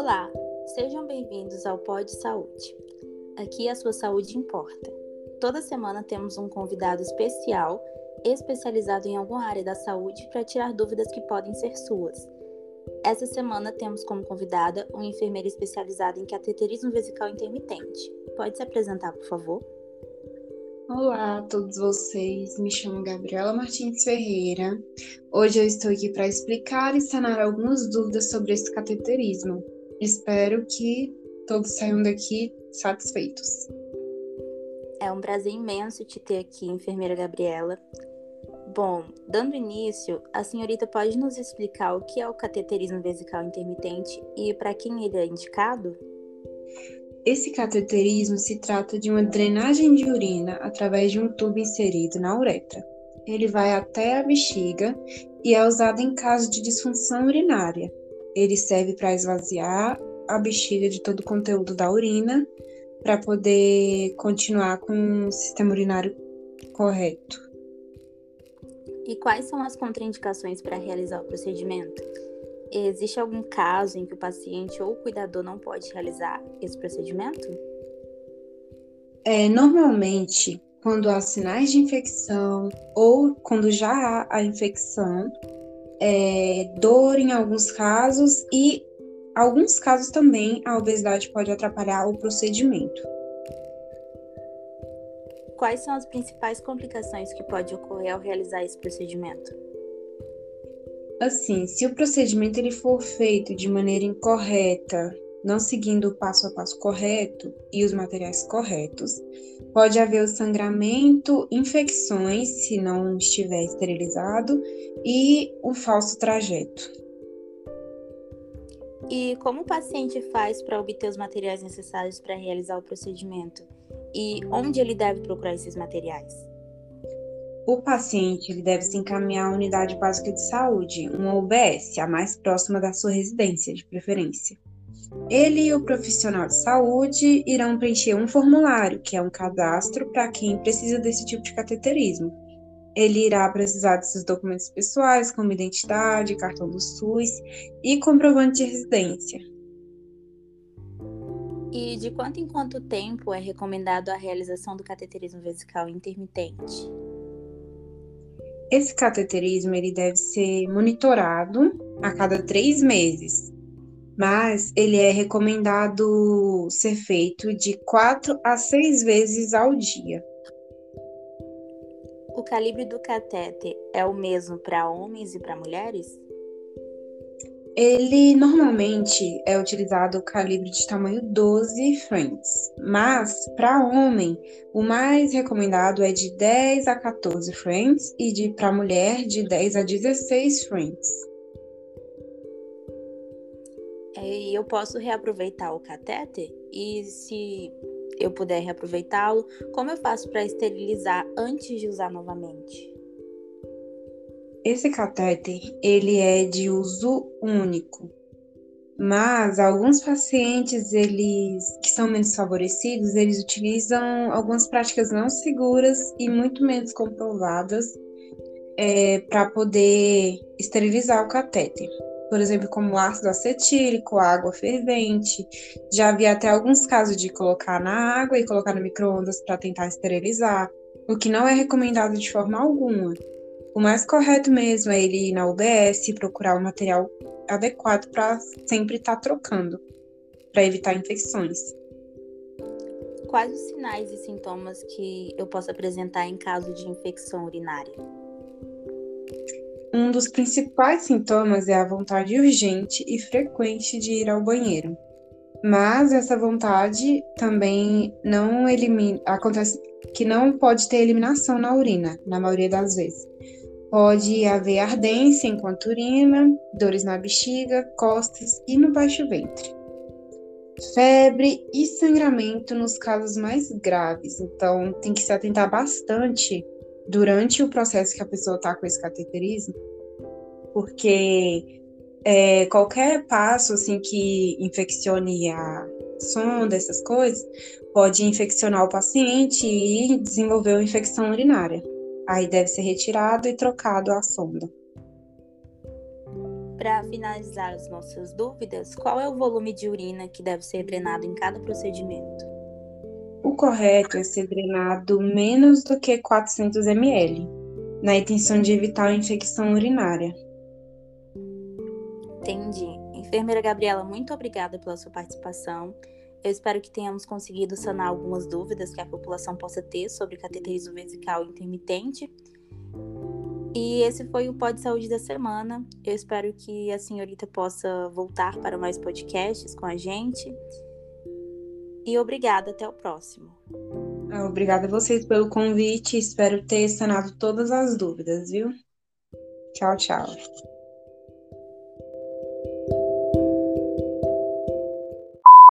Olá, sejam bem-vindos ao Pod Saúde. Aqui a sua saúde importa. Toda semana temos um convidado especial, especializado em alguma área da saúde, para tirar dúvidas que podem ser suas. Essa semana temos como convidada uma enfermeira especializada em cateterismo vesical intermitente. Pode se apresentar, por favor? Olá a todos vocês, me chamo Gabriela Martins Ferreira. Hoje eu estou aqui para explicar e sanar algumas dúvidas sobre esse cateterismo. Espero que todos saiam daqui satisfeitos. É um prazer imenso te ter aqui, enfermeira Gabriela. Bom, dando início, a senhorita pode nos explicar o que é o cateterismo vesical intermitente e para quem ele é indicado? Esse cateterismo se trata de uma drenagem de urina através de um tubo inserido na uretra. Ele vai até a bexiga e é usado em caso de disfunção urinária. Ele serve para esvaziar a bexiga de todo o conteúdo da urina para poder continuar com o sistema urinário correto. E quais são as contraindicações para realizar o procedimento? Existe algum caso em que o paciente ou o cuidador não pode realizar esse procedimento? É, normalmente, quando há sinais de infecção ou quando já há a infecção, é, dor em alguns casos e alguns casos também a obesidade pode atrapalhar o procedimento. Quais são as principais complicações que pode ocorrer ao realizar esse procedimento? Assim, se o procedimento ele for feito de maneira incorreta, não seguindo o passo a passo correto e os materiais corretos, pode haver o sangramento, infecções, se não estiver esterilizado, e o falso trajeto. E como o paciente faz para obter os materiais necessários para realizar o procedimento? E onde ele deve procurar esses materiais? O paciente ele deve se encaminhar à unidade básica de saúde, uma UBS, a mais próxima da sua residência, de preferência. Ele e o profissional de saúde irão preencher um formulário, que é um cadastro para quem precisa desse tipo de cateterismo. Ele irá precisar desses documentos pessoais, como identidade, cartão do SUS e comprovante de residência. E de quanto em quanto tempo é recomendado a realização do cateterismo vesical intermitente? Esse cateterismo ele deve ser monitorado a cada três meses, mas ele é recomendado ser feito de quatro a seis vezes ao dia. O calibre do catéter é o mesmo para homens e para mulheres? Ele normalmente é utilizado o calibre de tamanho 12 francs, mas para homem o mais recomendado é de 10 a 14 francs e de para mulher de 10 a 16 francs. É, e eu posso reaproveitar o catéter? E se eu puder reaproveitá-lo, como eu faço para esterilizar antes de usar novamente? Esse catéter, ele é de uso único, mas alguns pacientes, eles que são menos favorecidos, eles utilizam algumas práticas não seguras e muito menos comprovadas é, para poder esterilizar o catéter. Por exemplo, como ácido acetílico, água fervente. Já havia até alguns casos de colocar na água e colocar no micro-ondas para tentar esterilizar, o que não é recomendado de forma alguma. O mais correto mesmo é ele ir na UBS e procurar o material adequado para sempre estar tá trocando, para evitar infecções. Quais os sinais e sintomas que eu posso apresentar em caso de infecção urinária? Um dos principais sintomas é a vontade urgente e frequente de ir ao banheiro. Mas essa vontade também não elimina, acontece que não pode ter eliminação na urina, na maioria das vezes. Pode haver ardência enquanto urina, dores na bexiga, costas e no baixo ventre. Febre e sangramento nos casos mais graves. Então, tem que se atentar bastante durante o processo que a pessoa está com esse cateterismo, porque é, qualquer passo assim que infeccione a sonda, essas coisas, pode infeccionar o paciente e desenvolver uma infecção urinária. Aí deve ser retirado e trocado a sonda. Para finalizar as nossas dúvidas, qual é o volume de urina que deve ser drenado em cada procedimento? O correto é ser drenado menos do que 400 ml, na intenção de evitar a infecção urinária. Entendi. Enfermeira Gabriela, muito obrigada pela sua participação. Eu espero que tenhamos conseguido sanar algumas dúvidas que a população possa ter sobre cateterismo vesical intermitente e esse foi o Pod Saúde da semana. Eu espero que a senhorita possa voltar para mais podcasts com a gente. E obrigada, até o próximo. Ah, obrigada a vocês pelo convite. Espero ter sanado todas as dúvidas, viu? Tchau, tchau.